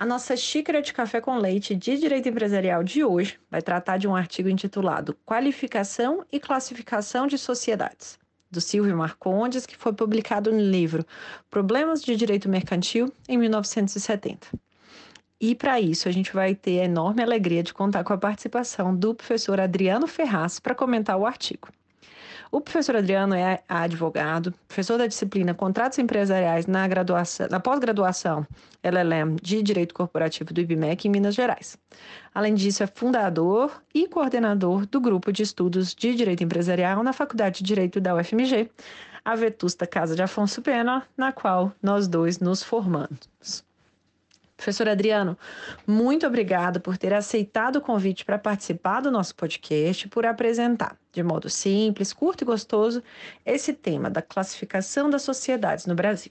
A nossa xícara de café com leite de direito empresarial de hoje vai tratar de um artigo intitulado Qualificação e Classificação de Sociedades, do Silvio Marcondes, que foi publicado no livro Problemas de Direito Mercantil, em 1970. E para isso, a gente vai ter a enorme alegria de contar com a participação do professor Adriano Ferraz para comentar o artigo. O professor Adriano é advogado, professor da disciplina Contratos Empresariais na, graduação, na pós-graduação LLM de Direito Corporativo do IBMEC em Minas Gerais. Além disso, é fundador e coordenador do grupo de estudos de Direito Empresarial na Faculdade de Direito da UFMG, a vetusta Casa de Afonso Pena, na qual nós dois nos formamos. Professor Adriano, muito obrigada por ter aceitado o convite para participar do nosso podcast, por apresentar, de modo simples, curto e gostoso, esse tema da classificação das sociedades no Brasil.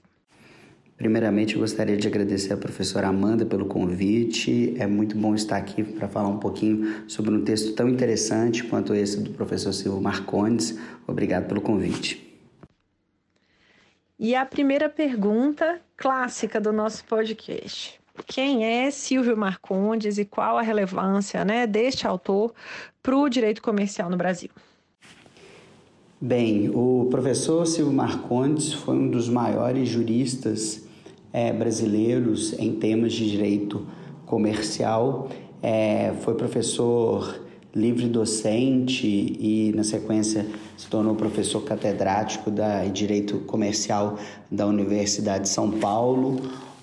Primeiramente, eu gostaria de agradecer a professora Amanda pelo convite. É muito bom estar aqui para falar um pouquinho sobre um texto tão interessante quanto esse do professor Silvio Marcondes. Obrigado pelo convite. E a primeira pergunta clássica do nosso podcast quem é Silvio Marcondes e qual a relevância né, deste autor para o direito comercial no Brasil? Bem, o professor Silvio Marcondes foi um dos maiores juristas é, brasileiros em temas de direito comercial. É, foi professor livre docente e, na sequência, se tornou professor catedrático da Direito Comercial da Universidade de São Paulo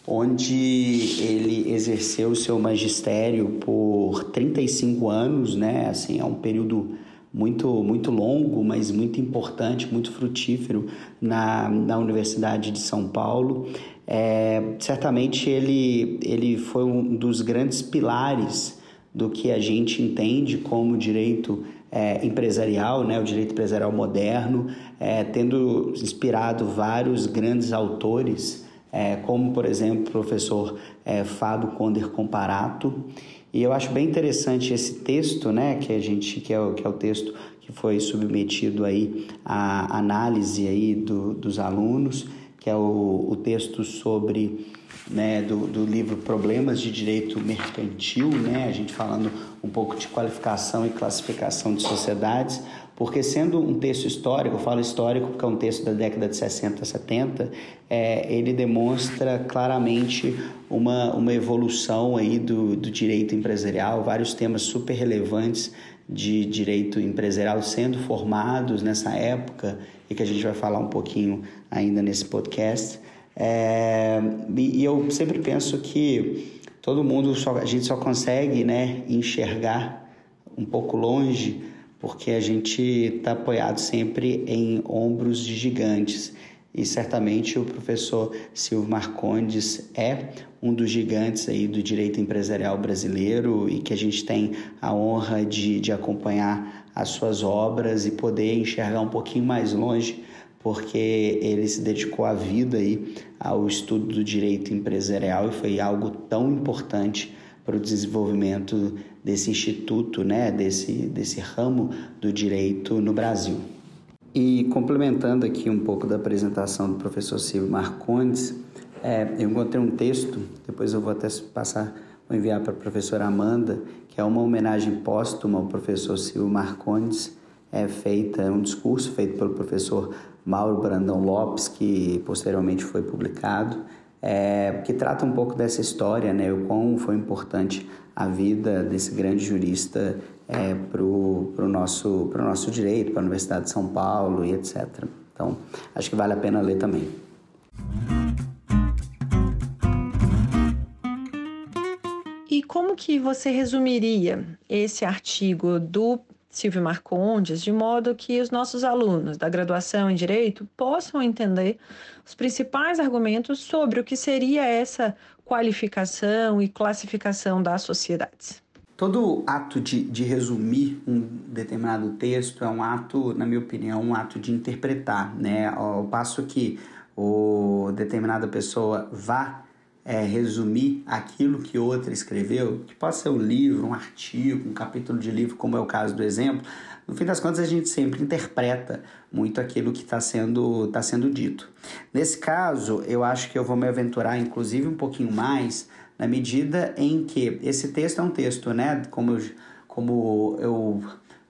onde ele exerceu seu magistério por 35 anos, né? Assim, é um período muito, muito longo, mas muito importante, muito frutífero na, na Universidade de São Paulo. É, certamente ele, ele foi um dos grandes pilares do que a gente entende como direito é, empresarial, né, o direito empresarial moderno, é, tendo inspirado vários grandes autores é, como por exemplo o professor é, Fábio Conder Comparato. E eu acho bem interessante esse texto, né, que a gente que é o, que é o texto que foi submetido aí à análise aí do, dos alunos, que é o, o texto sobre né, do, do livro Problemas de Direito Mercantil, né, a gente falando um pouco de qualificação e classificação de sociedades, porque sendo um texto histórico, eu falo histórico porque é um texto da década de 60, 70, é, ele demonstra claramente uma, uma evolução aí do, do direito empresarial, vários temas super relevantes de direito empresarial sendo formados nessa época e que a gente vai falar um pouquinho ainda nesse podcast. É, e eu sempre penso que todo mundo, só, a gente só consegue né, enxergar um pouco longe porque a gente está apoiado sempre em ombros de gigantes. E certamente o professor Silvio Marcondes é um dos gigantes aí do direito empresarial brasileiro e que a gente tem a honra de, de acompanhar as suas obras e poder enxergar um pouquinho mais longe, porque ele se dedicou a vida aí ao estudo do direito empresarial e foi algo tão importante para o desenvolvimento desse instituto, né, desse, desse ramo do direito no Brasil. E complementando aqui um pouco da apresentação do professor Silvio Marcondes, É, eu encontrei um texto, depois eu vou até passar, vou enviar para a professora Amanda, que é uma homenagem póstuma ao professor Silvio Marcondes, é feita, é um discurso feito pelo professor Mauro Brandão Lopes, que posteriormente foi publicado, é, que trata um pouco dessa história, né, o quão foi importante a vida desse grande jurista é, para o nosso, nosso direito, para a Universidade de São Paulo e etc. Então, acho que vale a pena ler também. E como que você resumiria esse artigo do Silvio Marcondes, de modo que os nossos alunos da graduação em Direito possam entender os principais argumentos sobre o que seria essa qualificação e classificação das sociedades? Todo ato de, de resumir um determinado texto é um ato, na minha opinião, um ato de interpretar, né? Ao passo que o determinada pessoa vá é, resumir aquilo que outra escreveu, que pode ser um livro, um artigo, um capítulo de livro, como é o caso do exemplo, no fim das contas a gente sempre interpreta muito aquilo que está sendo, tá sendo dito. Nesse caso, eu acho que eu vou me aventurar, inclusive, um pouquinho mais, na medida em que esse texto é um texto, né, como eu, como eu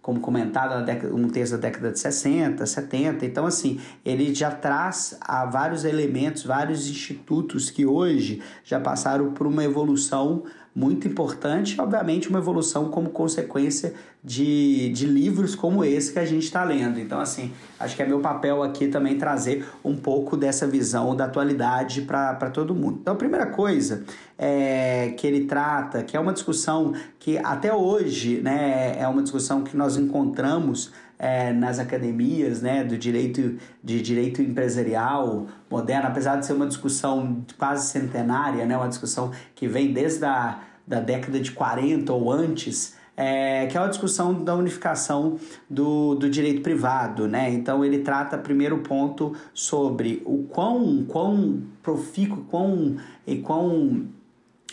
como comentado, um texto da década de 60, 70. Então, assim, ele já traz a vários elementos, vários institutos que hoje já passaram por uma evolução muito importante, obviamente uma evolução como consequência de, de livros como esse que a gente está lendo. Então, assim, acho que é meu papel aqui também trazer um pouco dessa visão da atualidade para todo mundo. Então, a primeira coisa é, que ele trata, que é uma discussão que até hoje né, é uma discussão que nós encontramos é, nas academias né, do direito de direito empresarial moderno, apesar de ser uma discussão quase centenária, né, uma discussão que vem desde a da década de 40 ou antes, é, que é uma discussão da unificação do, do direito privado, né? Então ele trata primeiro ponto sobre o quão, quão profícuo, quão, e quão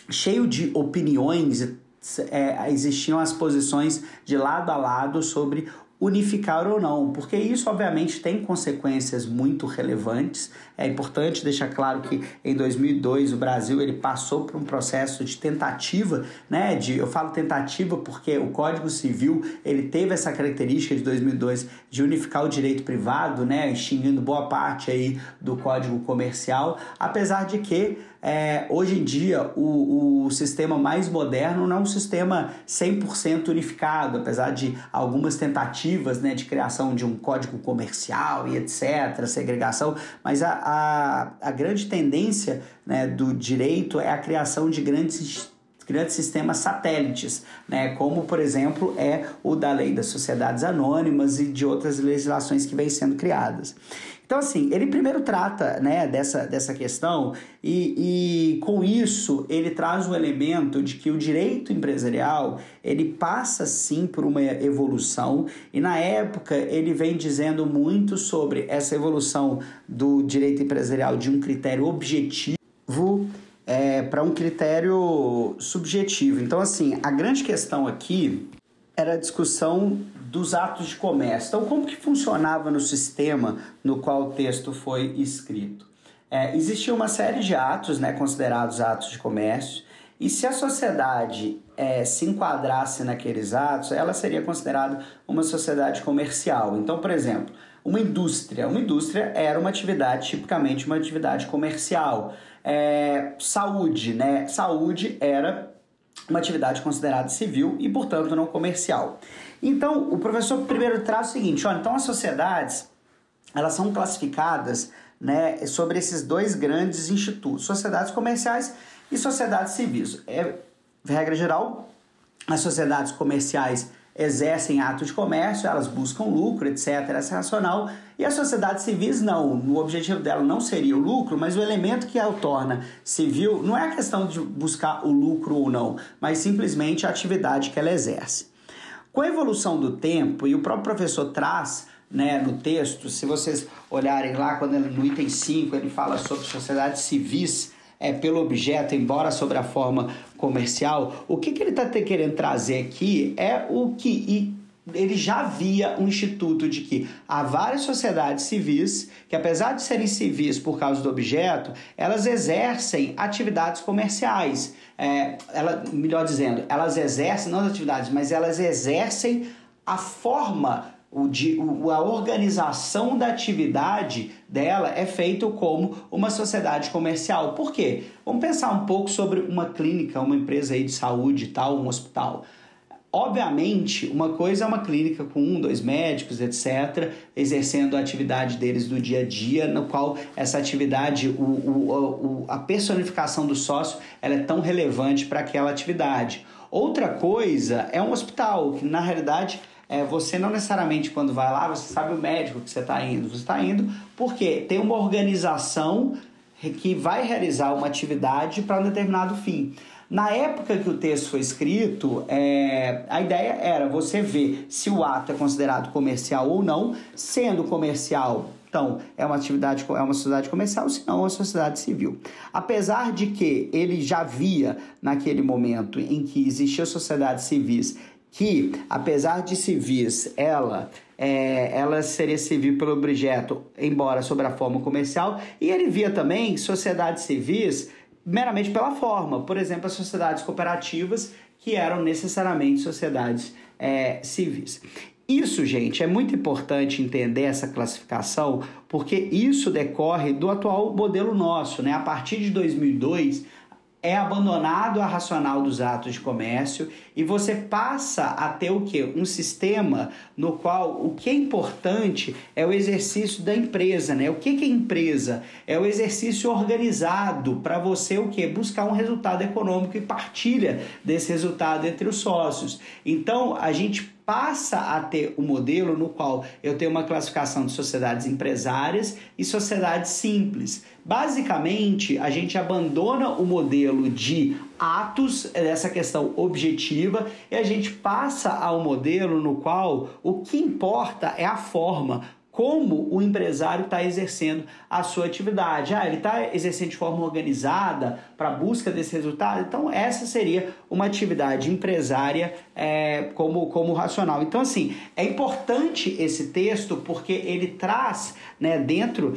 cheio de opiniões é, existiam as posições de lado a lado sobre unificar ou não, porque isso obviamente tem consequências muito relevantes. É importante deixar claro que em 2002 o Brasil ele passou por um processo de tentativa, né? De, eu falo tentativa porque o Código Civil ele teve essa característica de 2002 de unificar o direito privado, né? Extinguindo boa parte aí do Código Comercial, apesar de que é, hoje em dia o, o sistema mais moderno não é um sistema 100% unificado, apesar de algumas tentativas né, de criação de um código comercial e etc., segregação, mas a, a, a grande tendência né, do direito é a criação de grandes grandes sistemas satélites, né, como por exemplo é o da lei das sociedades anônimas e de outras legislações que vêm sendo criadas. Então, assim, ele primeiro trata né, dessa, dessa questão e, e com isso ele traz o elemento de que o direito empresarial ele passa sim por uma evolução e na época ele vem dizendo muito sobre essa evolução do direito empresarial de um critério objetivo é, para um critério subjetivo. Então, assim, a grande questão aqui era a discussão dos atos de comércio. Então, como que funcionava no sistema no qual o texto foi escrito? É, existia uma série de atos, né, considerados atos de comércio, e se a sociedade é, se enquadrasse naqueles atos, ela seria considerada uma sociedade comercial. Então, por exemplo, uma indústria. Uma indústria era uma atividade, tipicamente uma atividade comercial. É, saúde, né? Saúde era uma atividade considerada civil e, portanto, não comercial. Então, o professor primeiro traz o seguinte, olha, então as sociedades, elas são classificadas né, sobre esses dois grandes institutos, sociedades comerciais e sociedades civis. É, regra geral, as sociedades comerciais exercem atos de comércio, elas buscam lucro, etc. Essa é racional. E as sociedades civis não. O objetivo dela não seria o lucro, mas o elemento que a torna civil não é a questão de buscar o lucro ou não, mas simplesmente a atividade que ela exerce. Com a evolução do tempo, e o próprio professor traz né, no texto, se vocês olharem lá, quando ele, no item 5 ele fala sobre sociedades civis, é, pelo objeto, embora sobre a forma comercial, o que, que ele está querendo trazer aqui é o que, ele já via um instituto de que há várias sociedades civis que, apesar de serem civis por causa do objeto, elas exercem atividades comerciais. É, ela, melhor dizendo, elas exercem, não as atividades, mas elas exercem a forma o de, o, a organização da atividade dela é feito como uma sociedade comercial. Por quê? Vamos pensar um pouco sobre uma clínica, uma empresa aí de saúde tal, um hospital. Obviamente, uma coisa é uma clínica com um, dois médicos, etc., exercendo a atividade deles do dia a dia, no qual essa atividade, o, o, o a personificação do sócio, ela é tão relevante para aquela atividade. Outra coisa é um hospital, que na realidade é, você não necessariamente quando vai lá, você sabe o médico que você está indo. Você está indo porque tem uma organização que vai realizar uma atividade para um determinado fim. Na época que o texto foi escrito, é, a ideia era você ver se o ato é considerado comercial ou não, sendo comercial. Então, é uma atividade, é uma sociedade comercial, se não, é uma sociedade civil. Apesar de que ele já via, naquele momento em que existiam sociedades civis que, apesar de civis, ela é, ela seria civil pelo objeto, embora sobre a forma comercial, e ele via também sociedades civis meramente pela forma, por exemplo, as sociedades cooperativas, que eram necessariamente sociedades é, civis. Isso, gente, é muito importante entender essa classificação, porque isso decorre do atual modelo nosso, né? A partir de 2002, é abandonado a racional dos atos de comércio e você passa a ter o que? Um sistema no qual o que é importante é o exercício da empresa, né? O que, é empresa? É o exercício organizado para você o que? Buscar um resultado econômico e partilha desse resultado entre os sócios. Então a gente passa a ter o um modelo no qual eu tenho uma classificação de sociedades empresárias e sociedades simples. Basicamente, a gente abandona o modelo de atos, essa questão objetiva, e a gente passa ao modelo no qual o que importa é a forma, como o empresário está exercendo a sua atividade. Ah, ele está exercendo de forma organizada para a busca desse resultado? Então, essa seria uma atividade empresária é, como, como racional. Então, assim, é importante esse texto porque ele traz né, dentro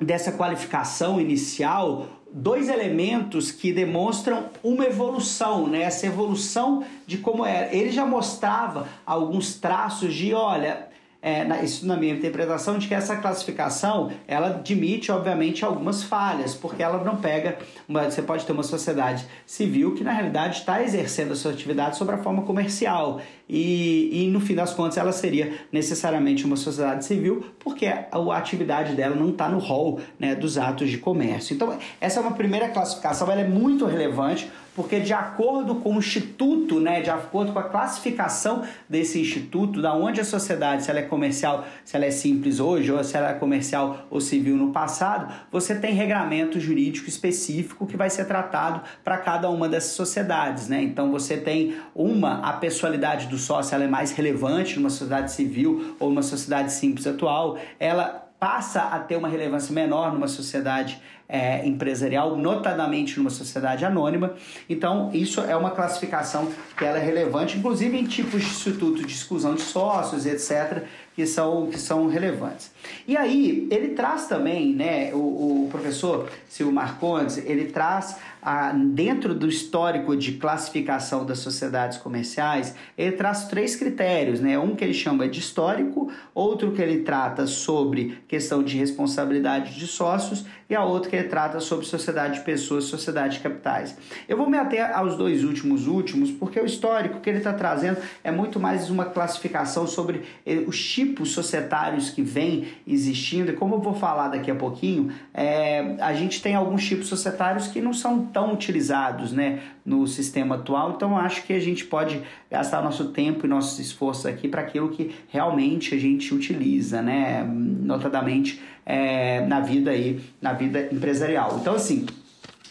dessa qualificação inicial dois elementos que demonstram uma evolução, né? Essa evolução de como era. Ele já mostrava alguns traços de, olha, é, na, isso na minha interpretação, de que essa classificação ela admite, obviamente, algumas falhas, porque ela não pega. Uma, você pode ter uma sociedade civil que, na realidade, está exercendo a sua atividade sobre a forma comercial. E, e, no fim das contas, ela seria necessariamente uma sociedade civil, porque a, a atividade dela não está no rol né, dos atos de comércio. Então, essa é uma primeira classificação, ela é muito relevante porque de acordo com o instituto, né, de acordo com a classificação desse instituto, da onde a sociedade, se ela é comercial, se ela é simples hoje, ou se ela é comercial ou civil no passado, você tem regramento jurídico específico que vai ser tratado para cada uma dessas sociedades, né? Então você tem uma, a pessoalidade do sócio ela é mais relevante numa sociedade civil ou numa sociedade simples atual, ela passa a ter uma relevância menor numa sociedade é, empresarial, notadamente numa sociedade anônima. Então, isso é uma classificação que ela é relevante, inclusive em tipos de instituto de exclusão de sócios, etc., que são, que são relevantes. E aí, ele traz também, né, o, o professor Silvio Marcondes, ele traz a, dentro do histórico de classificação das sociedades comerciais, ele traz três critérios, né? Um que ele chama de histórico, outro que ele trata sobre questão de responsabilidade de sócios e a outra que ele trata sobre sociedade de pessoas, sociedade de capitais. Eu vou me ater aos dois últimos últimos, porque o histórico que ele está trazendo é muito mais uma classificação sobre eh, os tipos societários que vêm existindo, e como eu vou falar daqui a pouquinho, é, a gente tem alguns tipos societários que não são tão utilizados né, no sistema atual, então acho que a gente pode gastar nosso tempo e nosso esforço aqui para aquilo que realmente a gente utiliza, né, notadamente é, na vida aí, na vida empresarial. Então assim,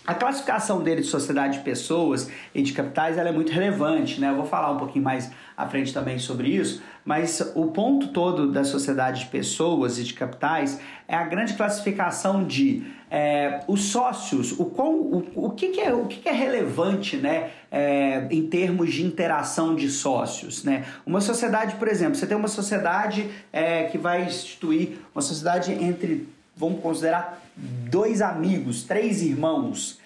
A classificação dele de sociedade de pessoas e de capitais ela é muito relevante, né? Eu vou falar um pouquinho mais à frente também sobre isso, mas o ponto todo da sociedade de pessoas e de capitais é a grande classificação de é, os sócios, o, qual, o, o, que, que, é, o que, que é relevante né, é, em termos de interação de sócios. Né? Uma sociedade, por exemplo, você tem uma sociedade é, que vai instituir uma sociedade entre, vamos considerar, dois amigos, três irmãos.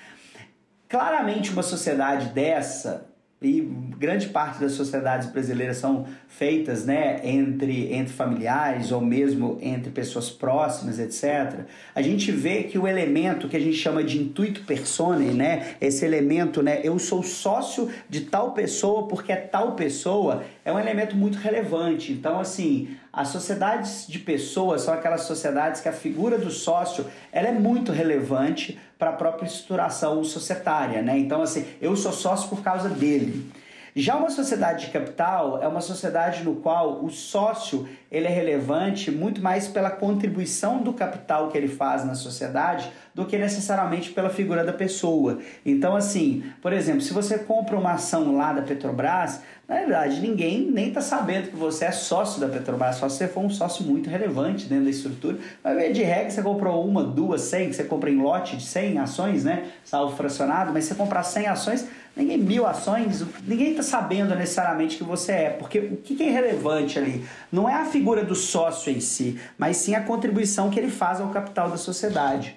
Claramente, uma sociedade dessa, e grande parte das sociedades brasileiras são feitas né, entre, entre familiares ou mesmo entre pessoas próximas, etc., a gente vê que o elemento que a gente chama de intuito personae, né, esse elemento, né, eu sou sócio de tal pessoa porque é tal pessoa, é um elemento muito relevante. Então, assim, as sociedades de pessoas são aquelas sociedades que a figura do sócio ela é muito relevante para a própria estruturação societária, né? Então, assim, eu sou sócio por causa dele. Já uma sociedade de capital é uma sociedade no qual o sócio ele é relevante muito mais pela contribuição do capital que ele faz na sociedade do que necessariamente pela figura da pessoa. Então, assim, por exemplo, se você compra uma ação lá da Petrobras, na verdade, ninguém nem está sabendo que você é sócio da Petrobras, só se você for um sócio muito relevante dentro da estrutura. Mas de regra, você comprou uma, duas, cem, que você compra em lote de 100 ações, né? Salvo fracionado, mas se você comprar 100 ações, ninguém mil ações, ninguém está sabendo necessariamente que você é, porque o que é relevante ali não é a figura do sócio em si, mas sim a contribuição que ele faz ao capital da sociedade.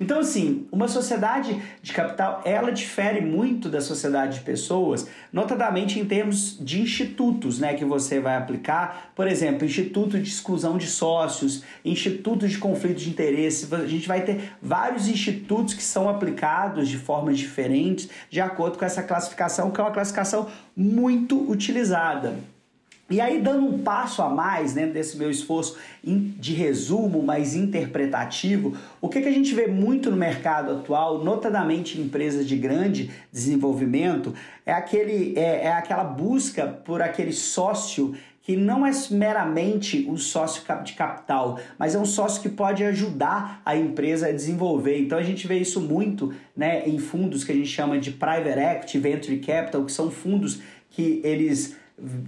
Então, assim, uma sociedade de capital, ela difere muito da sociedade de pessoas, notadamente em termos de institutos, né, que você vai aplicar. Por exemplo, instituto de exclusão de sócios, instituto de conflito de interesse. A gente vai ter vários institutos que são aplicados de formas diferentes, de acordo com essa classificação, que é uma classificação muito utilizada. E aí, dando um passo a mais dentro desse meu esforço de resumo, mais interpretativo, o que, que a gente vê muito no mercado atual, notadamente em empresas de grande desenvolvimento, é, aquele, é, é aquela busca por aquele sócio que não é meramente o sócio de capital, mas é um sócio que pode ajudar a empresa a desenvolver. Então a gente vê isso muito né, em fundos que a gente chama de private equity, venture capital, que são fundos que eles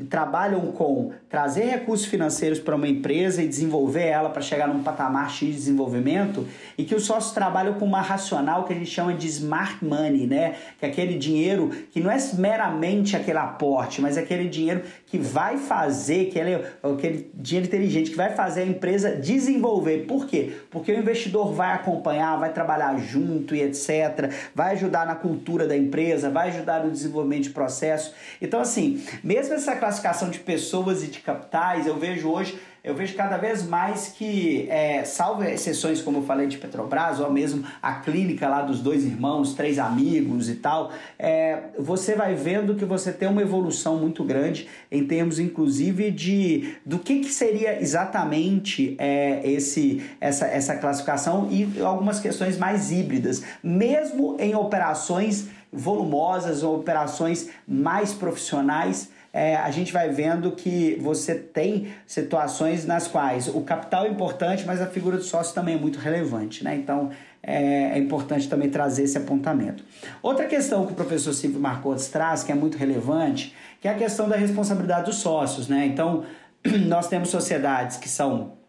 trabalham com trazer recursos financeiros para uma empresa e desenvolver ela para chegar num patamar X de desenvolvimento e que os sócios trabalham com uma racional que a gente chama de smart money, né? Que é aquele dinheiro que não é meramente aquele aporte, mas é aquele dinheiro que vai fazer, que ele, aquele dinheiro inteligente que vai fazer a empresa desenvolver. Por quê? Porque o investidor vai acompanhar, vai trabalhar junto e etc. Vai ajudar na cultura da empresa, vai ajudar no desenvolvimento de processos. Então, assim, mesmo essa classificação de pessoas e de capitais, eu vejo hoje, eu vejo cada vez mais que, é, salvo exceções como eu falei de Petrobras, ou mesmo a clínica lá dos dois irmãos, três amigos e tal, é, você vai vendo que você tem uma evolução muito grande em termos, inclusive, de do que, que seria exatamente é, esse, essa, essa classificação e algumas questões mais híbridas, mesmo em operações volumosas ou operações mais profissionais é, a gente vai vendo que você tem situações nas quais o capital é importante, mas a figura do sócio também é muito relevante, né? Então é, é importante também trazer esse apontamento. Outra questão que o professor Silvio Marcondes traz, que é muito relevante, que é a questão da responsabilidade dos sócios, né? Então, nós temos sociedades que são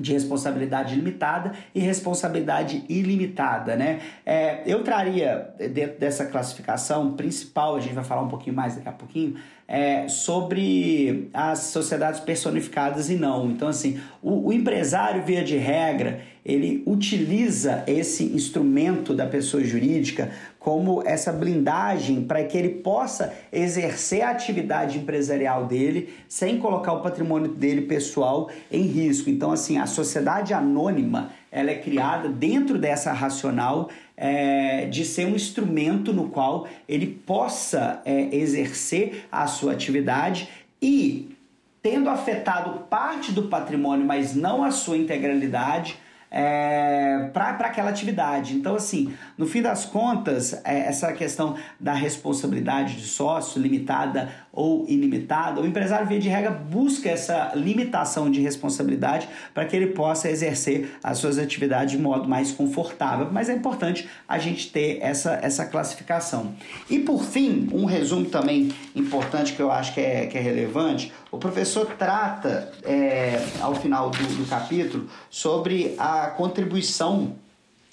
de responsabilidade limitada e responsabilidade ilimitada, né? É, eu traria dentro dessa classificação principal, a gente vai falar um pouquinho mais daqui a pouquinho, é, sobre as sociedades personificadas e não. Então, assim, o, o, empresário, via de regra, ele utiliza esse instrumento da pessoa jurídica como essa blindagem para que ele possa exercer a atividade empresarial dele sem colocar o patrimônio dele pessoal em risco. Então, assim, a sociedade anônima ela é criada dentro dessa racional é, de ser um instrumento no qual ele possa é, exercer a sua atividade e, tendo afetado parte do patrimônio, mas não a sua integralidade, é, para aquela atividade. Então, assim, no fim das contas, é, essa questão da responsabilidade de sócio, limitada ou ilimitada, o empresário, via de regra, busca essa limitação de responsabilidade para que ele possa exercer as suas atividades de modo mais confortável. Mas é importante a gente ter essa, essa classificação. E por fim, um resumo também importante que eu acho que é, que é relevante: o professor trata, é, ao final do, do capítulo, sobre a contribuição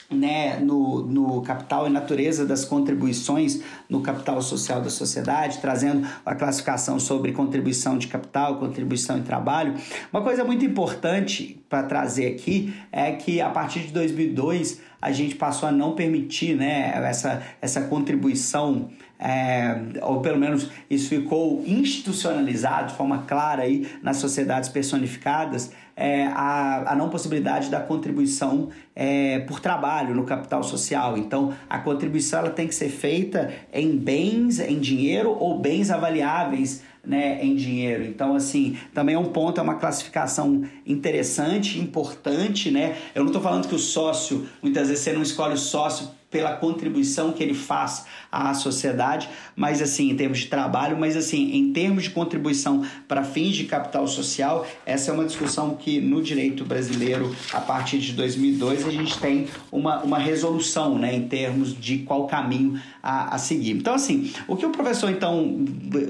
né, no, no capital e natureza das contribuições no capital social da sociedade, trazendo a classificação sobre contribuição de capital, contribuição em trabalho. Uma coisa muito importante para trazer aqui é que a partir de 2002 a gente passou a não permitir né, essa, essa contribuição é, ou pelo menos isso ficou institucionalizado de forma clara aí nas sociedades personificadas, é, a, a não possibilidade da contribuição é, por trabalho no capital social. Então, a contribuição ela tem que ser feita em bens, em dinheiro ou bens avaliáveis né, em dinheiro. Então, assim, também é um ponto, é uma classificação interessante, importante, né? Eu não estou falando que o sócio, muitas vezes você não escolhe o sócio pela contribuição que ele faz à sociedade, mas assim, em termos de trabalho, mas assim, em termos de contribuição para fins de capital social, essa é uma discussão que no direito brasileiro, a partir de 2002, a gente tem uma, uma resolução, né, em termos de qual caminho a, a seguir. Então, assim, o que o professor, então,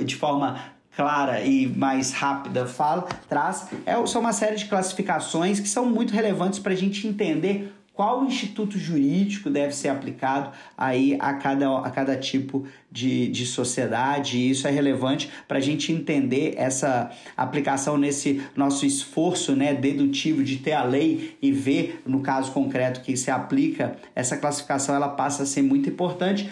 de forma clara e mais rápida fala, traz, é, são uma série de classificações que são muito relevantes para a gente entender qual instituto jurídico deve ser aplicado aí a cada, a cada tipo de, de sociedade. E isso é relevante para a gente entender essa aplicação nesse nosso esforço né, dedutivo de ter a lei e ver, no caso concreto, que se aplica, essa classificação ela passa a ser muito importante.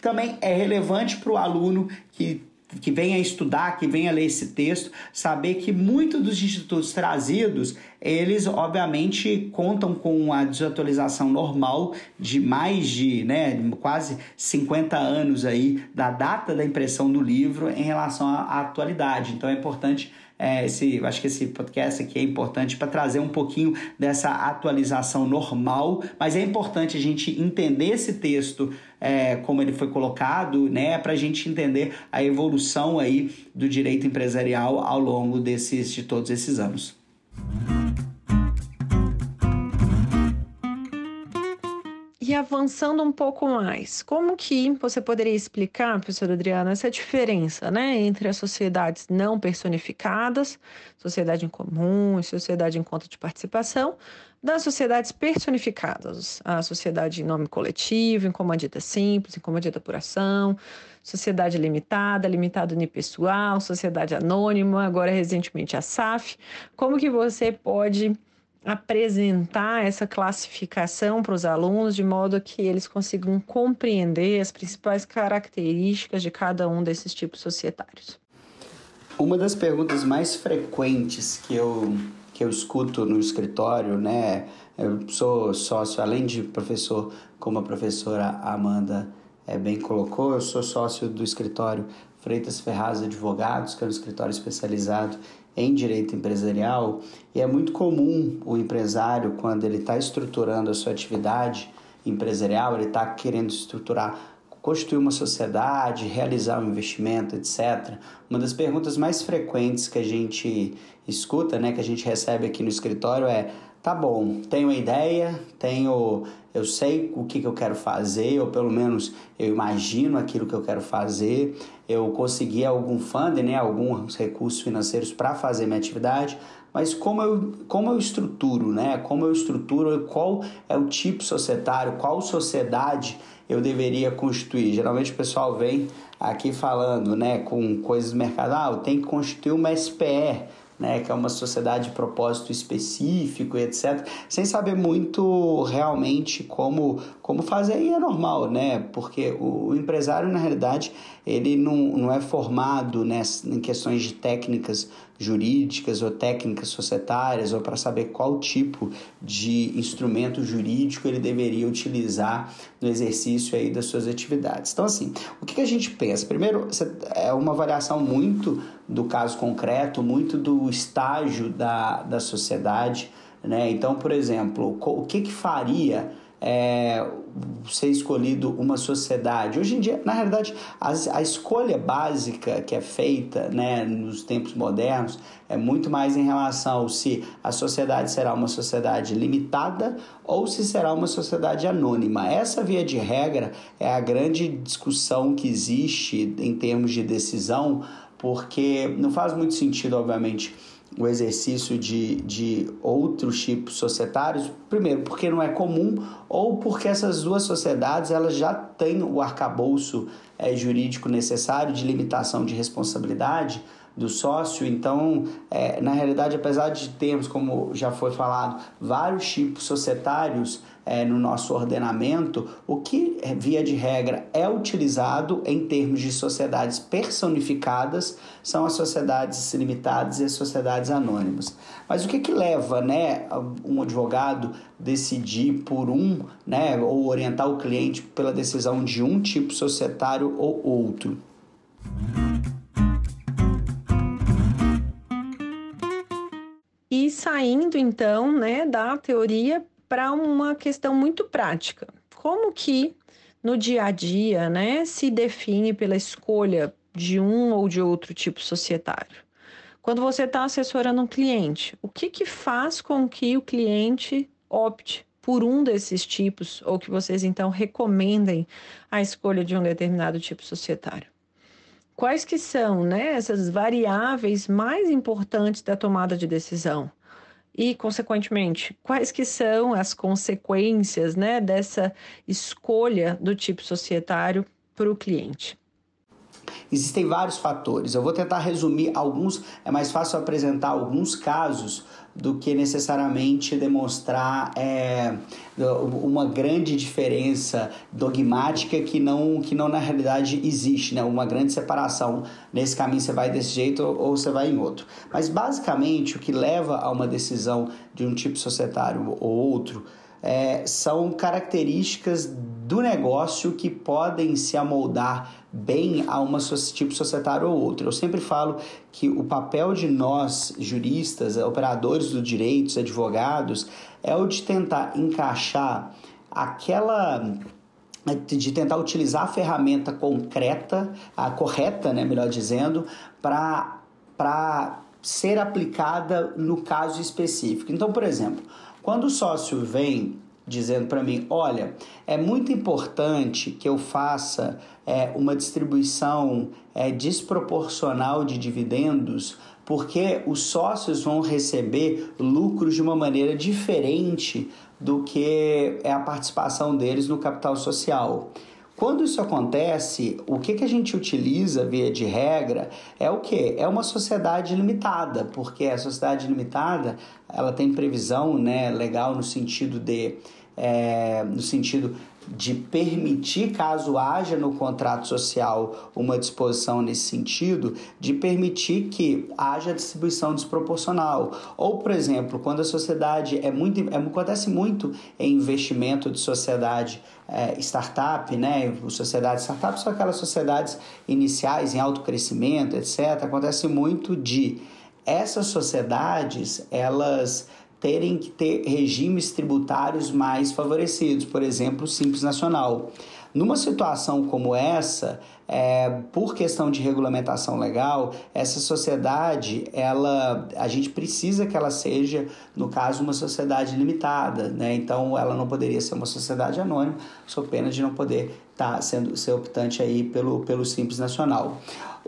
Também é relevante para o aluno que que venha estudar, que venha ler esse texto, saber que muitos dos institutos trazidos, eles obviamente contam com a desatualização normal de mais de, né, quase 50 anos aí da data da impressão do livro em relação à atualidade. Então é importante é, esse, acho que esse podcast aqui é importante para trazer um pouquinho dessa atualização normal, mas é importante a gente entender esse texto é, como ele foi colocado, né, para a gente entender a evolução aí do direito empresarial ao longo desses, de todos esses anos. E avançando um pouco mais, como que você poderia explicar, professora Adriana, essa diferença né, entre as sociedades não personificadas, sociedade em comum e sociedade em conta de participação, das sociedades personificadas, a sociedade em nome coletivo, em comandita simples, em comandita por ação, sociedade limitada, limitada unipessoal, sociedade anônima, agora recentemente a SAF. Como que você pode apresentar essa classificação para os alunos de modo que eles consigam compreender as principais características de cada um desses tipos societários. Uma das perguntas mais frequentes que eu, que eu escuto no escritório, né? Eu sou sócio, além de professor, como a professora Amanda é, bem colocou, eu sou sócio do escritório Freitas Ferraz Advogados, que é um escritório especializado em direito empresarial e é muito comum o empresário, quando ele está estruturando a sua atividade empresarial, ele está querendo estruturar, constituir uma sociedade, realizar um investimento, etc. Uma das perguntas mais frequentes que a gente escuta, né, que a gente recebe aqui no escritório é: tá bom, tenho ideia, tenho eu sei o que, que eu quero fazer, ou pelo menos eu imagino aquilo que eu quero fazer, eu consegui algum funding, né, alguns recursos financeiros para fazer minha atividade, mas como eu, como eu estruturo, né, como eu estruturo, qual é o tipo societário, qual sociedade eu deveria constituir. Geralmente o pessoal vem aqui falando né, com coisas do mercado, ah, eu tenho que constituir uma SPE, né, que é uma sociedade de propósito específico, etc., sem saber muito realmente como, como fazer, e é normal, né, porque o, o empresário, na realidade, ele não, não é formado ness, em questões de técnicas jurídicas ou técnicas societárias ou para saber qual tipo de instrumento jurídico ele deveria utilizar no exercício aí das suas atividades. Então, assim, o que a gente pensa? Primeiro, é uma avaliação muito do caso concreto, muito do estágio da, da sociedade, Né? Então, por exemplo, o que, que faria é, ser escolhido uma sociedade. Hoje em dia, na realidade, as, a escolha básica que é feita né, nos tempos modernos é muito mais em relação ao se a sociedade será uma sociedade limitada ou se será uma sociedade anônima. Essa via de regra é a grande discussão que existe em termos de decisão, porque não faz muito sentido, obviamente o exercício de, de outros tipos societários, primeiro porque não é comum ou porque essas duas sociedades elas já têm o arcabouço é, jurídico necessário de limitação de responsabilidade do sócio. Então, é, na realidade, apesar de termos, como já foi falado, vários tipos societários é, no nosso ordenamento, o que, é, via de regra, é utilizado em termos de sociedades personificadas são as sociedades limitadas e as sociedades anônimas. Mas o que, que leva né, um advogado decidir por um, né, ou orientar o cliente pela decisão de um tipo societário ou outro? E saindo então né, da teoria para uma questão muito prática. Como que no dia a dia né, se define pela escolha de um ou de outro tipo societário? Quando você está assessorando um cliente, o que, que faz com que o cliente opte por um desses tipos ou que vocês então recomendem a escolha de um determinado tipo societário? quais que são né, essas variáveis mais importantes da tomada de decisão e, consequentemente, quais que são as consequências né, dessa escolha do tipo societário para o cliente. Existem vários fatores. Eu vou tentar resumir alguns, é mais fácil apresentar alguns casos do que necessariamente demonstrar é, uma grande diferença dogmática que não, que não na realidade existe, né? uma grande separação. Nesse caminho você vai desse jeito ou você vai em outro. Mas basicamente o que leva a uma decisão de um tipo societário ou outro é, são características do negócio que podem se amoldar bem a um tipo societário ou outro. Eu sempre falo que o papel de nós, juristas, operadores do direito, advogados, é o de tentar encaixar aquela de tentar utilizar a ferramenta concreta, a correta, né, melhor dizendo, para ser aplicada no caso específico. Então, por exemplo, quando o sócio vem dizendo para mim: olha, é muito importante que eu faça é, uma distribuição é, desproporcional de dividendos, porque os sócios vão receber lucros de uma maneira diferente do que é a participação deles no capital social. Quando isso acontece, o que, que a gente utiliza via de regra é o que? É uma sociedade limitada, porque a sociedade limitada ela tem previsão né, legal no sentido de é, no sentido de permitir, caso haja no contrato social uma disposição nesse sentido, de permitir que haja distribuição desproporcional. Ou, por exemplo, quando a sociedade é muito. É, acontece muito em investimento de sociedade é, startup, né? Sociedades startup são aquelas sociedades iniciais em alto crescimento, etc. Acontece muito de essas sociedades, elas terem que ter regimes tributários mais favorecidos, por exemplo, o Simples Nacional. Numa situação como essa, é, por questão de regulamentação legal, essa sociedade, ela, a gente precisa que ela seja, no caso, uma sociedade limitada, né? Então, ela não poderia ser uma sociedade anônima, sou pena de não poder estar tá sendo ser optante aí pelo, pelo Simples Nacional.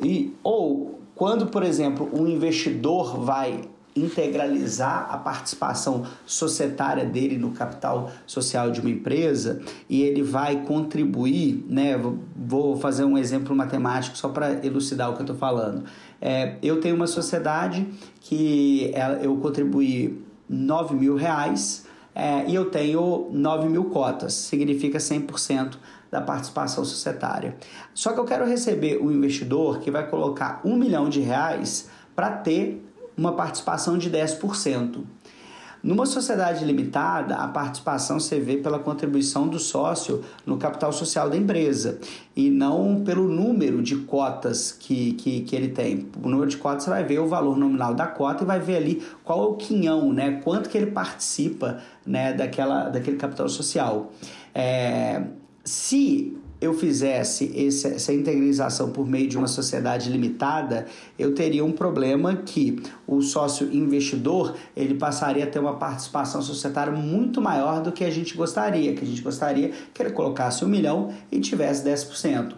E, ou quando, por exemplo, um investidor vai integralizar a participação societária dele no capital social de uma empresa e ele vai contribuir, né? Vou fazer um exemplo matemático só para elucidar o que eu estou falando. É, eu tenho uma sociedade que eu contribuí 9 mil reais é, e eu tenho 9 mil cotas, significa 100% da participação societária. Só que eu quero receber um investidor que vai colocar um milhão de reais para ter uma participação de 10%. Numa sociedade limitada, a participação você vê pela contribuição do sócio no capital social da empresa e não pelo número de cotas que, que, que ele tem. O número de cotas você vai ver o valor nominal da cota e vai ver ali qual é o quinhão, né? quanto que ele participa né? daquela, daquele capital social. É, se eu fizesse esse, essa integralização por meio de uma sociedade limitada, eu teria um problema que o sócio investidor ele passaria a ter uma participação societária muito maior do que a gente gostaria, que a gente gostaria que ele colocasse um milhão e tivesse 10%.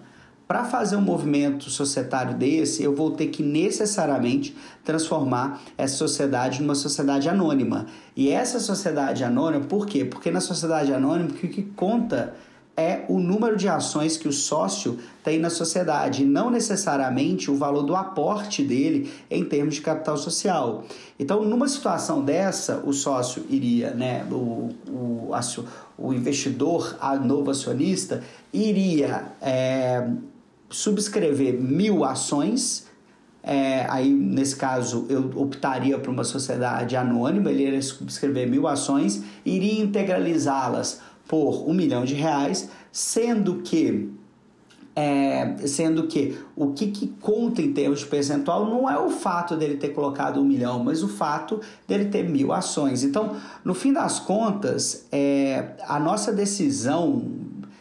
Para fazer um movimento societário desse, eu vou ter que necessariamente transformar essa sociedade numa sociedade anônima. E essa sociedade anônima, por quê? Porque na sociedade anônima, o que conta é o número de ações que o sócio tem na sociedade, não necessariamente o valor do aporte dele em termos de capital social. Então, numa situação dessa, o sócio iria, né, o, o, o investidor, a novo acionista, iria é, subscrever mil ações. É, aí, nesse caso, eu optaria por uma sociedade anônima, ele iria subscrever mil ações, iria integralizá-las por um milhão de reais, sendo que é, sendo que o que, que, conta em termos de percentual não é o fato dele ter colocado um milhão, mas o fato dele ter mil ações. Então, no fim das contas, é, a nossa decisão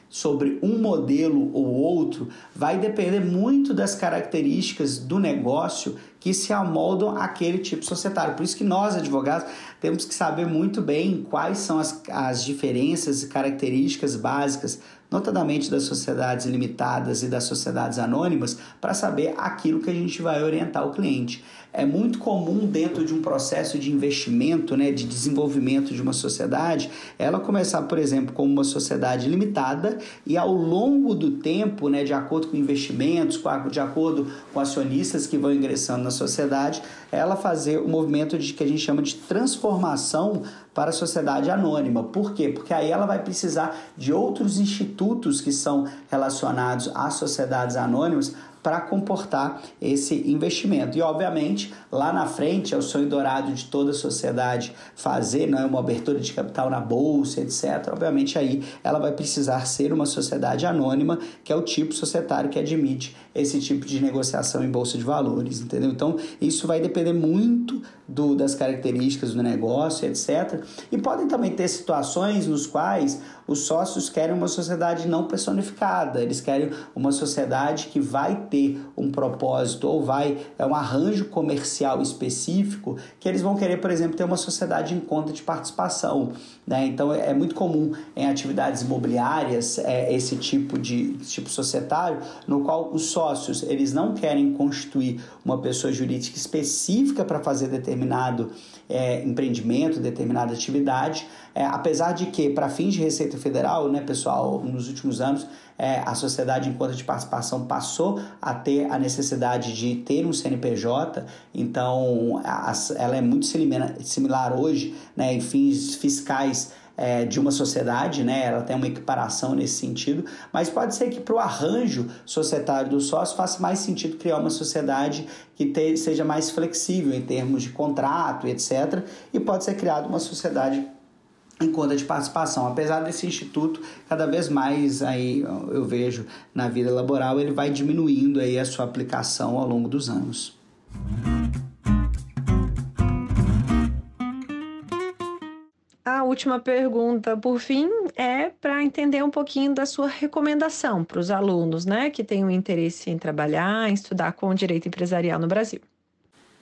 sobre um modelo ou outro vai depender muito das características do negócio que se amoldam àquele tipo societário. Por isso que nós, advogados, temos que saber muito bem quais são as, as diferenças e características básicas, notadamente das sociedades limitadas e das sociedades anônimas, para saber aquilo que a gente vai orientar o cliente é muito comum dentro de um processo de investimento, né, de desenvolvimento de uma sociedade, ela começar, por exemplo, como uma sociedade limitada e ao longo do tempo, né, de acordo com investimentos, de acordo com acionistas que vão ingressando na sociedade, ela fazer o movimento de que a gente chama de transformação para a sociedade anônima. Por quê? Porque aí ela vai precisar de outros institutos que são relacionados às sociedades anônimas para comportar esse investimento. E, obviamente, lá na frente é o sonho dourado de toda a sociedade fazer não é uma abertura de capital na bolsa, etc. Obviamente, aí ela vai precisar ser uma sociedade anônima, que é o tipo societário que admite esse tipo de negociação em bolsa de valores, entendeu? Então, isso vai depender muito do, das características do negócio, etc. E podem também ter situações nos quais os sócios querem uma sociedade não personificada, eles querem uma sociedade que vai ter um propósito ou vai é um arranjo comercial específico que eles vão querer, por exemplo, ter uma sociedade em conta de participação. Né? Então é, muito comum em atividades imobiliárias é, esse tipo de tipo societário, no qual os sócios eles não querem constituir uma pessoa jurídica específica para fazer determinado é, empreendimento, determinada atividade, é, apesar de que, para fins de Receita Federal, né, pessoal, nos últimos anos, é, a sociedade em conta de participação passou a ter a necessidade de ter um CNPJ, então a, ela é muito similar, similar hoje né, em fins fiscais é, de uma sociedade, né? Ela tem uma equiparação nesse sentido, mas pode ser que para o arranjo societário do sócio faça mais sentido criar uma sociedade que te, seja mais flexível em termos de contrato, etc. E pode ser criada uma sociedade em conta de participação. Apesar desse instituto, cada vez mais aí eu vejo na vida laboral, ele vai diminuindo aí a sua aplicação ao longo dos anos. A última pergunta, por fim, é para entender um pouquinho da sua recomendação para os alunos, né, que têm o interesse em trabalhar, em estudar com direito empresarial no Brasil.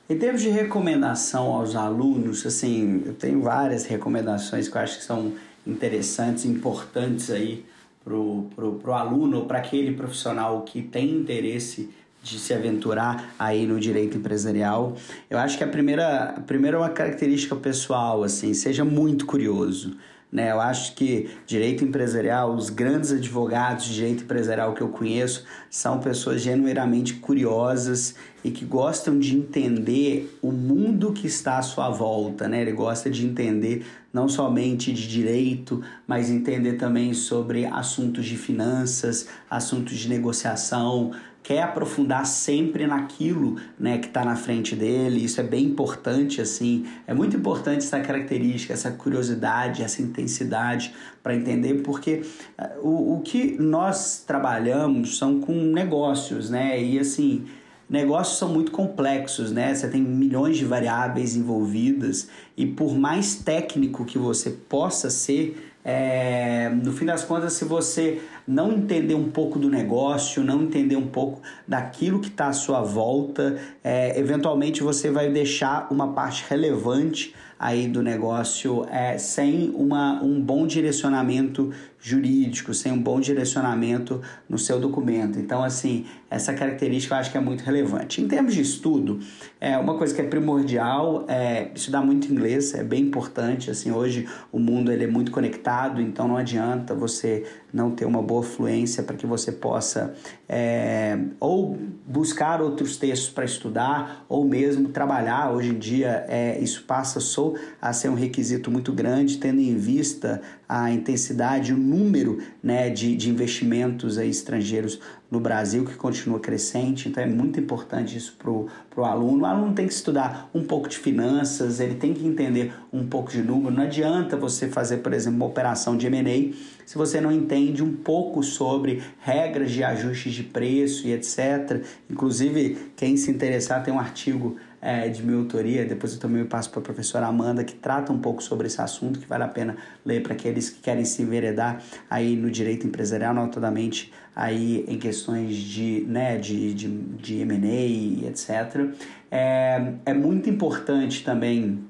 Em termos de recomendação aos alunos, assim, eu tenho várias recomendações que eu acho que são interessantes, importantes aí para o aluno para aquele profissional que tem interesse de se aventurar aí no direito empresarial. Eu acho que a primeira, a primeira é uma característica pessoal, assim, seja muito curioso. Né? Eu acho que direito empresarial, os grandes advogados de direito empresarial que eu conheço são pessoas genuinamente curiosas e que gostam de entender o mundo que está à sua volta, né? Ele gosta de entender não somente de direito, mas entender também sobre assuntos de finanças, assuntos de negociação, quer aprofundar sempre naquilo né, que está na frente dele. Isso é bem importante, assim. É muito importante essa característica, essa curiosidade, essa intensidade para entender, porque eh, o, o que nós trabalhamos são com negócios, né? E assim negócios são muito complexos, né? Você tem milhões de variáveis envolvidas e por mais técnico que você possa ser, é, no fim das contas, se você não entender um pouco do negócio, não entender um pouco daquilo que está à sua volta, é, eventualmente você vai deixar uma parte relevante aí do negócio é, sem uma, um bom direcionamento jurídico, sem um bom direcionamento no seu documento. Então, assim, essa característica eu acho que é muito relevante. Em termos de estudo, é uma coisa que é primordial é estudar muito inglês, é bem importante. Assim, hoje o mundo ele é muito conectado, então não adianta você não ter uma boa fluência para que você possa é, ou buscar outros textos para estudar ou mesmo trabalhar. Hoje em dia, é, isso passa só a ser um requisito muito grande, tendo em vista a intensidade, o número né, de, de investimentos aí, estrangeiros no Brasil, que continua crescente, então é muito importante isso para o aluno. O aluno tem que estudar um pouco de finanças, ele tem que entender um pouco de número. Não adianta você fazer, por exemplo, uma operação de M&A se você não entende um pouco sobre regras de ajustes de preço e etc. Inclusive, quem se interessar, tem um artigo é, de minha autoria, depois eu também passo para a professora Amanda, que trata um pouco sobre esse assunto, que vale a pena ler para aqueles que querem se enveredar aí no direito empresarial, notadamente aí em questões de, né, de, de, de M&A etc. É, é muito importante também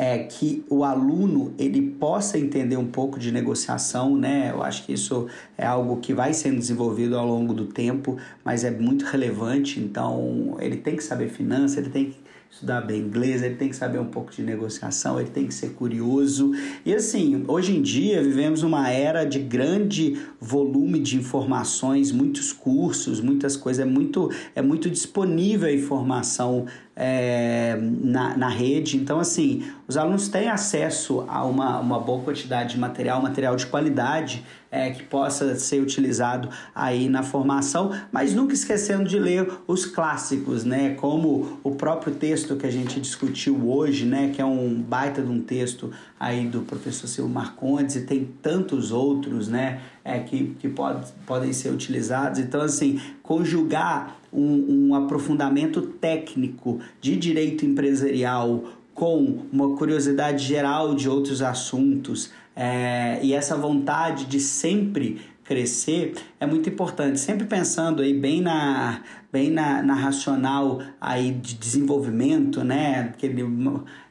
é, que o aluno ele possa entender um pouco de negociação, né? Eu acho que isso é algo que vai sendo desenvolvido ao longo do tempo, mas é muito relevante. Então, ele tem que saber finanças, ele tem que estudar bem inglês, ele tem que saber um pouco de negociação, ele tem que ser curioso. E assim, hoje em dia vivemos uma era de grande volume de informações, muitos cursos, muitas coisas, é muito, é muito disponível a informação é, na, na rede. Então, assim, os alunos têm acesso a uma, uma boa quantidade de material, material de qualidade é, que possa ser utilizado aí na formação, mas nunca esquecendo de ler os clássicos, né? Como o próprio texto que a gente discutiu hoje, né? Que é um baita de um texto aí do professor Silvio Marcondes e tem tantos outros, né? É, que, que pode, podem ser utilizados. Então, assim, conjugar um, um aprofundamento técnico de direito empresarial com uma curiosidade geral de outros assuntos, é, e essa vontade de sempre crescer é muito importante, sempre pensando aí bem na, bem na, na racional aí de desenvolvimento, né? Aquele,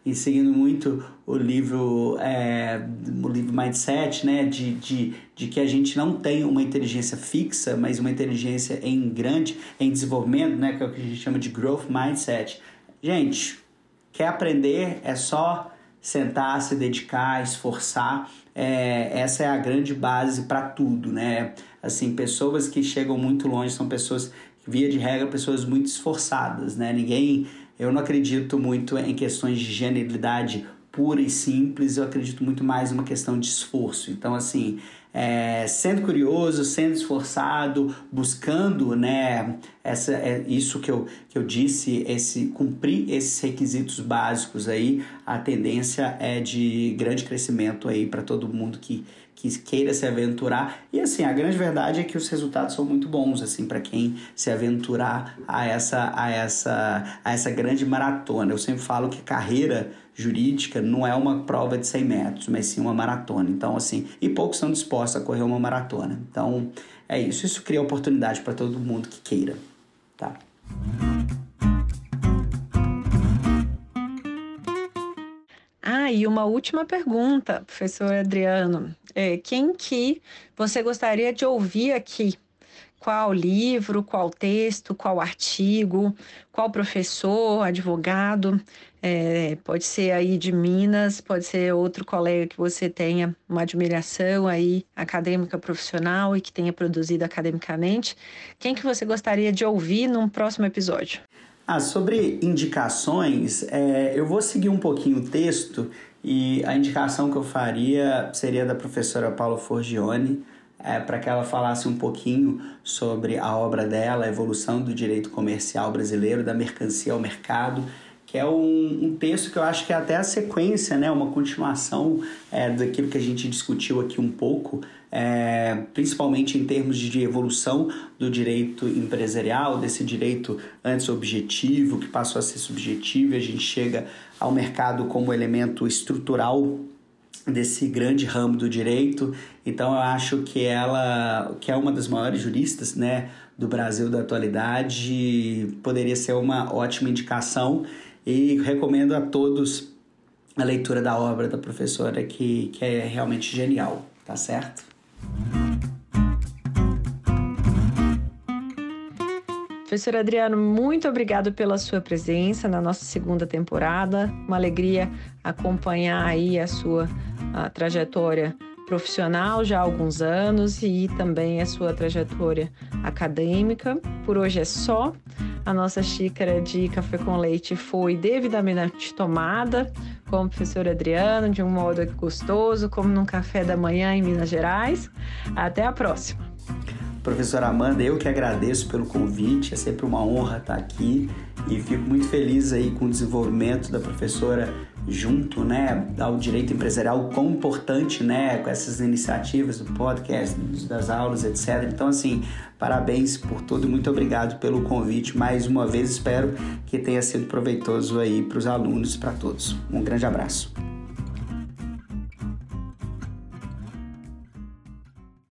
e seguindo muito o livro, é, o livro Mindset, né? De, de, de que a gente não tem uma inteligência fixa, mas uma inteligência em grande, em desenvolvimento, né? Que é o que a gente chama de growth mindset. Gente, quer aprender é só sentar, se dedicar, esforçar. É, essa é a grande base para tudo, né? Assim, pessoas que chegam muito longe são pessoas, via de regra, pessoas muito esforçadas, né? Ninguém, eu não acredito muito em questões de genialidade pura e simples, eu acredito muito mais numa questão de esforço. Então, assim, é, sendo curioso, sendo esforçado, buscando né, essa, é, isso que eu, que eu disse, esse cumprir esses requisitos básicos aí, a tendência é de grande crescimento aí para todo mundo que, que queira se aventurar. E assim, a grande verdade é que os resultados são muito bons assim para quem se aventurar a essa a essa a essa grande maratona. Eu sempre falo que carreira jurídica não é uma prova de 100 metros, mas sim uma maratona. Então, assim, e poucos estão dispostos a correr uma maratona. Então, é isso. Isso cria oportunidade para todo mundo que queira, tá? Ah, e uma última pergunta, professor Adriano. É, quem que você gostaria de ouvir aqui qual livro, qual texto, qual artigo, qual professor, advogado, é, pode ser aí de Minas, pode ser outro colega que você tenha uma admiração aí acadêmica profissional e que tenha produzido academicamente. Quem que você gostaria de ouvir num próximo episódio? Ah, sobre indicações, é, eu vou seguir um pouquinho o texto e a indicação que eu faria seria da professora Paula Forgione, é, para que ela falasse um pouquinho sobre a obra dela, a evolução do direito comercial brasileiro, da mercancia ao mercado, que é um, um texto que eu acho que é até a sequência, né, uma continuação é, daquilo que a gente discutiu aqui um pouco, é, principalmente em termos de evolução do direito empresarial, desse direito antes objetivo, que passou a ser subjetivo, e a gente chega ao mercado como elemento estrutural desse grande ramo do direito. Então eu acho que ela, que é uma das maiores juristas, né, do Brasil da atualidade, poderia ser uma ótima indicação e recomendo a todos a leitura da obra da professora que, que é realmente genial, tá certo? Professor Adriano, muito obrigado pela sua presença na nossa segunda temporada. Uma alegria acompanhar aí a sua a trajetória profissional já há alguns anos e também a sua trajetória acadêmica. Por hoje é só. A nossa xícara de café com leite foi devidamente tomada com o professor Adriano, de um modo gostoso, como num café da manhã em Minas Gerais. Até a próxima. Professora Amanda, eu que agradeço pelo convite, é sempre uma honra estar aqui e fico muito feliz aí com o desenvolvimento da professora junto, né, ao direito empresarial, quão importante, né, com essas iniciativas do podcast, das aulas, etc. Então, assim, parabéns por tudo, muito obrigado pelo convite mais uma vez, espero que tenha sido proveitoso aí para os alunos e para todos. Um grande abraço.